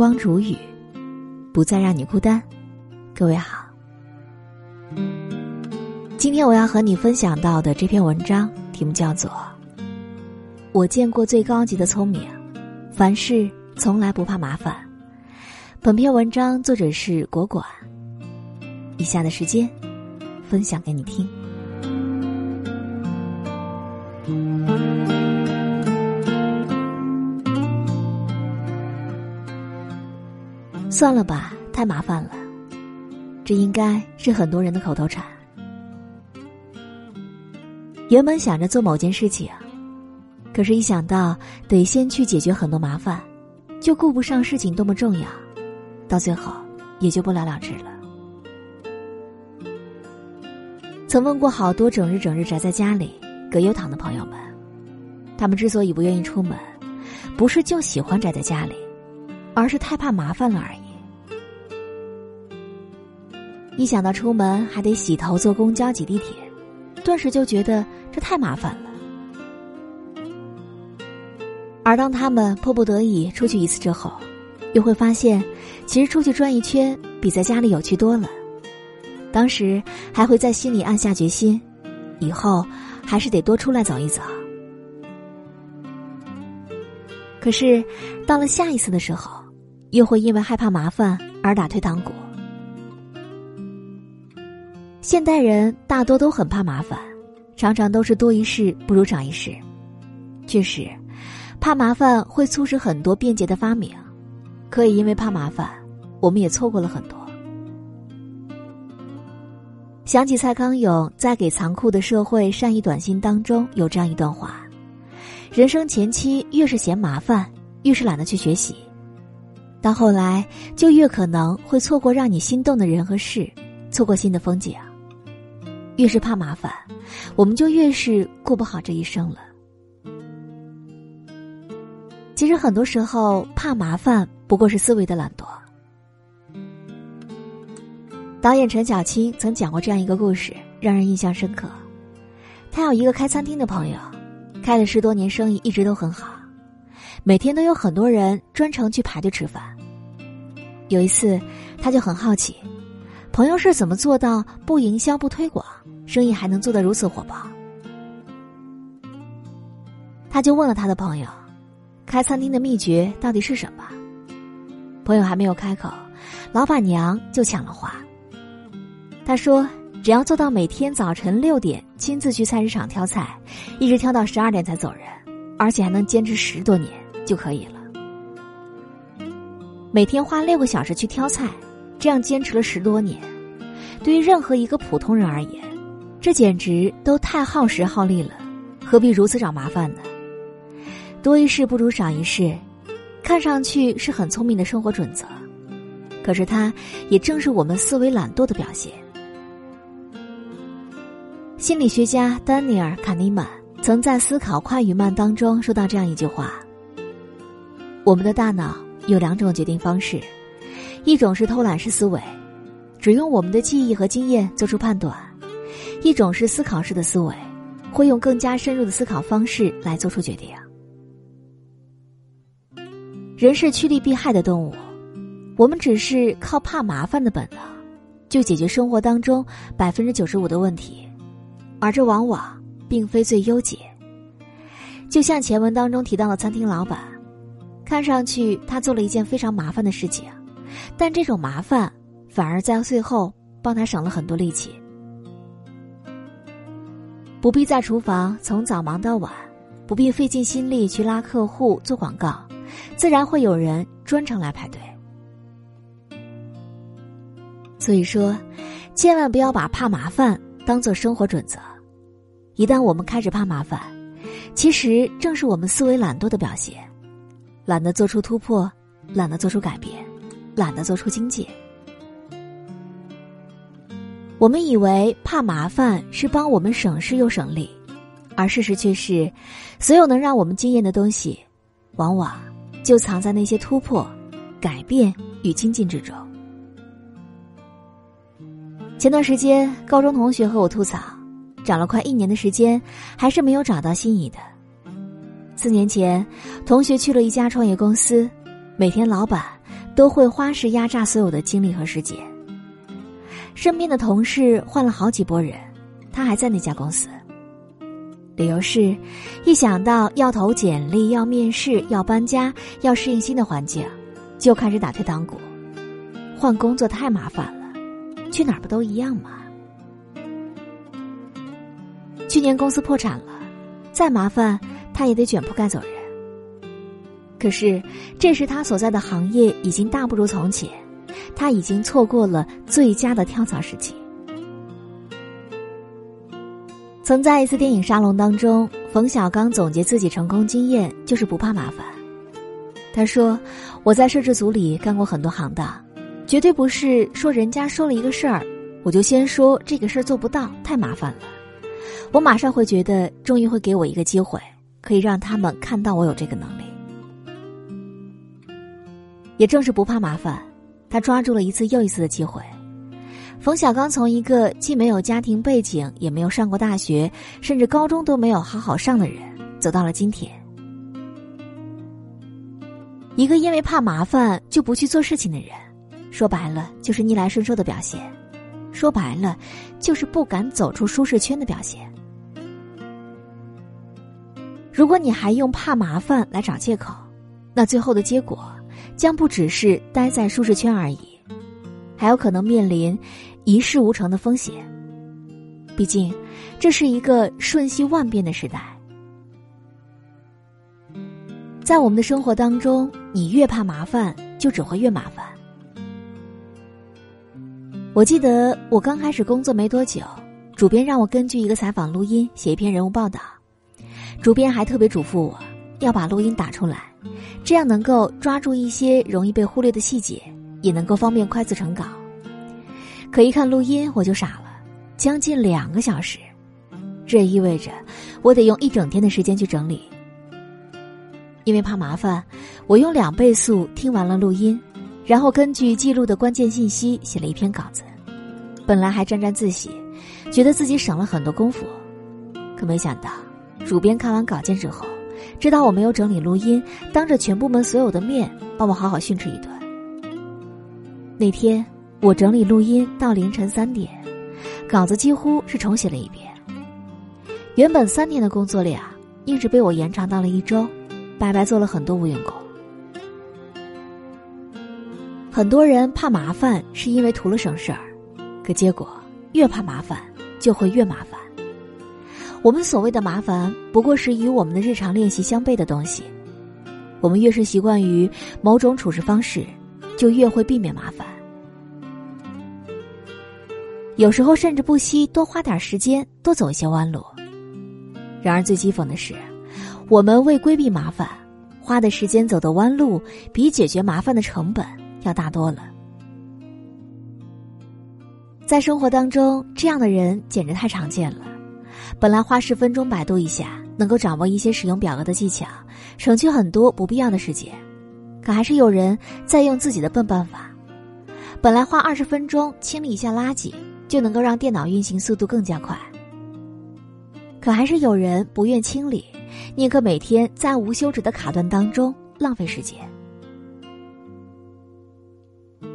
光如雨，不再让你孤单。各位好，今天我要和你分享到的这篇文章题目叫做《我见过最高级的聪明，凡事从来不怕麻烦》。本篇文章作者是果果。以下的时间，分享给你听。算了吧，太麻烦了。这应该是很多人的口头禅。原本想着做某件事情，可是，一想到得先去解决很多麻烦，就顾不上事情多么重要，到最后也就不了了之了。曾问过好多整日整日宅在家里葛优躺的朋友们，他们之所以不愿意出门，不是就喜欢宅在家里，而是太怕麻烦了而已。一想到出门还得洗头、坐公交、挤地铁，顿时就觉得这太麻烦了。而当他们迫不得已出去一次之后，又会发现，其实出去转一圈比在家里有趣多了。当时还会在心里暗下决心，以后还是得多出来走一走。可是，到了下一次的时候，又会因为害怕麻烦而打退堂鼓。现代人大多都很怕麻烦，常常都是多一事不如少一事。确实，怕麻烦会促使很多便捷的发明，可以因为怕麻烦，我们也错过了很多。想起蔡康永在《给残酷的社会善意短信》当中有这样一段话：人生前期越是嫌麻烦，越是懒得去学习，到后来就越可能会错过让你心动的人和事，错过新的风景。越是怕麻烦，我们就越是过不好这一生了。其实很多时候，怕麻烦不过是思维的懒惰。导演陈小青曾讲过这样一个故事，让人印象深刻。他有一个开餐厅的朋友，开了十多年，生意一直都很好，每天都有很多人专程去排队吃饭。有一次，他就很好奇，朋友是怎么做到不营销、不推广？生意还能做得如此火爆，他就问了他的朋友：“开餐厅的秘诀到底是什么？”朋友还没有开口，老板娘就抢了话。他说：“只要做到每天早晨六点亲自去菜市场挑菜，一直挑到十二点才走人，而且还能坚持十多年就可以了。每天花六个小时去挑菜，这样坚持了十多年，对于任何一个普通人而言。”这简直都太耗时耗力了，何必如此找麻烦呢？多一事不如少一事，看上去是很聪明的生活准则，可是它也正是我们思维懒惰的表现。心理学家丹尼尔·卡尼曼曾在《思考快与慢》当中说到这样一句话：“我们的大脑有两种决定方式，一种是偷懒式思维，只用我们的记忆和经验做出判断。”一种是思考式的思维，会用更加深入的思考方式来做出决定。人是趋利避害的动物，我们只是靠怕麻烦的本能，就解决生活当中百分之九十五的问题，而这往往并非最优解。就像前文当中提到的餐厅老板，看上去他做了一件非常麻烦的事情，但这种麻烦反而在最后帮他省了很多力气。不必在厨房从早忙到晚，不必费尽心力去拉客户做广告，自然会有人专程来排队。所以说，千万不要把怕麻烦当做生活准则。一旦我们开始怕麻烦，其实正是我们思维懒惰的表现，懒得做出突破，懒得做出改变，懒得做出精进。我们以为怕麻烦是帮我们省事又省力，而事实却是，所有能让我们惊艳的东西，往往就藏在那些突破、改变与精进之中。前段时间，高中同学和我吐槽，找了快一年的时间，还是没有找到心仪的。四年前，同学去了一家创业公司，每天老板都会花式压榨所有的精力和时间。身边的同事换了好几波人，他还在那家公司。理由是，一想到要投简历、要面试、要搬家、要适应新的环境，就开始打退堂鼓。换工作太麻烦了，去哪儿不都一样吗？去年公司破产了，再麻烦他也得卷铺盖走人。可是这时他所在的行业已经大不如从前，他已经错过了最佳的跳槽时机。曾在一次电影沙龙当中，冯小刚总结自己成功经验就是不怕麻烦。他说：“我在摄制组里干过很多行当，绝对不是说人家说了一个事儿，我就先说这个事儿做不到，太麻烦了。我马上会觉得，终于会给我一个机会，可以让他们看到我有这个能力。也正是不怕麻烦，他抓住了一次又一次的机会。”冯小刚从一个既没有家庭背景，也没有上过大学，甚至高中都没有好好上的人，走到了今天。一个因为怕麻烦就不去做事情的人，说白了就是逆来顺受的表现，说白了就是不敢走出舒适圈的表现。如果你还用怕麻烦来找借口，那最后的结果将不只是待在舒适圈而已，还有可能面临。一事无成的风险。毕竟，这是一个瞬息万变的时代。在我们的生活当中，你越怕麻烦，就只会越麻烦。我记得我刚开始工作没多久，主编让我根据一个采访录音写一篇人物报道，主编还特别嘱咐我要把录音打出来，这样能够抓住一些容易被忽略的细节，也能够方便快速成稿。可一看录音，我就傻了，将近两个小时，这意味着我得用一整天的时间去整理。因为怕麻烦，我用两倍速听完了录音，然后根据记录的关键信息写了一篇稿子。本来还沾沾自喜，觉得自己省了很多功夫，可没想到，主编看完稿件之后，知道我没有整理录音，当着全部门所有的面，把我好好训斥一顿。那天。我整理录音到凌晨三点，稿子几乎是重写了一遍。原本三天的工作量，一直被我延长到了一周，白白做了很多无用功。很多人怕麻烦，是因为图了省事儿，可结果越怕麻烦就会越麻烦。我们所谓的麻烦，不过是与我们的日常练习相悖的东西。我们越是习惯于某种处事方式，就越会避免麻烦。有时候甚至不惜多花点时间，多走一些弯路。然而最讥讽的是，我们为规避麻烦，花的时间、走的弯路，比解决麻烦的成本要大多了。在生活当中，这样的人简直太常见了。本来花十分钟百度一下，能够掌握一些使用表格的技巧，省去很多不必要的时间，可还是有人在用自己的笨办法。本来花二十分钟清理一下垃圾。就能够让电脑运行速度更加快。可还是有人不愿清理，宁可每天在无休止的卡顿当中浪费时间。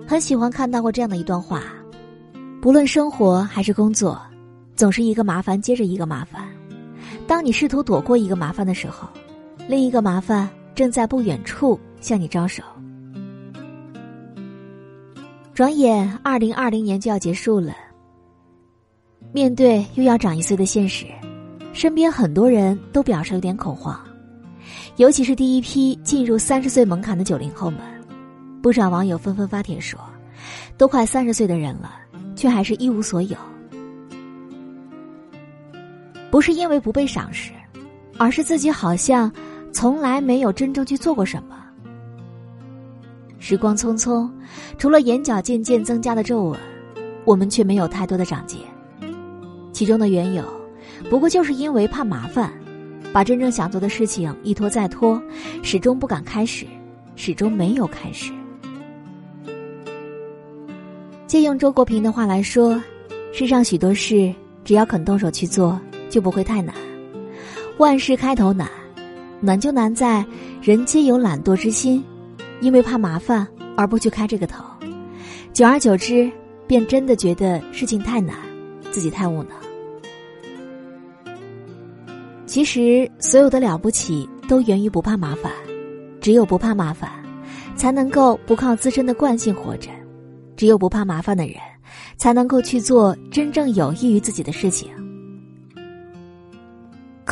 很喜欢看到过这样的一段话：，不论生活还是工作，总是一个麻烦接着一个麻烦。当你试图躲过一个麻烦的时候，另一个麻烦正在不远处向你招手。转眼，二零二零年就要结束了。面对又要长一岁的现实，身边很多人都表示有点恐慌，尤其是第一批进入三十岁门槛的九零后们，不少网友纷纷发帖说：“都快三十岁的人了，却还是一无所有。”不是因为不被赏识，而是自己好像从来没有真正去做过什么。时光匆匆，除了眼角渐渐增加的皱纹，我们却没有太多的长进。其中的缘由，不过就是因为怕麻烦，把真正想做的事情一拖再拖，始终不敢开始，始终没有开始。借用周国平的话来说，世上许多事，只要肯动手去做，就不会太难。万事开头难，难就难在人皆有懒惰之心，因为怕麻烦而不去开这个头，久而久之，便真的觉得事情太难，自己太无能。其实，所有的了不起都源于不怕麻烦，只有不怕麻烦，才能够不靠自身的惯性活着；只有不怕麻烦的人，才能够去做真正有益于自己的事情。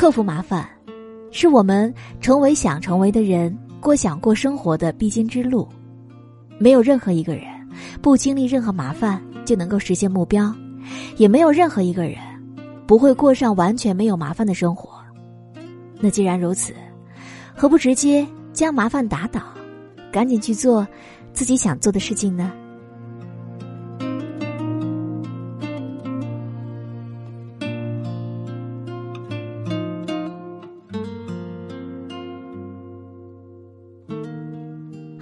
克服麻烦，是我们成为想成为的人、过想过生活的必经之路。没有任何一个人不经历任何麻烦就能够实现目标，也没有任何一个人不会过上完全没有麻烦的生活。那既然如此，何不直接将麻烦打倒，赶紧去做自己想做的事情呢？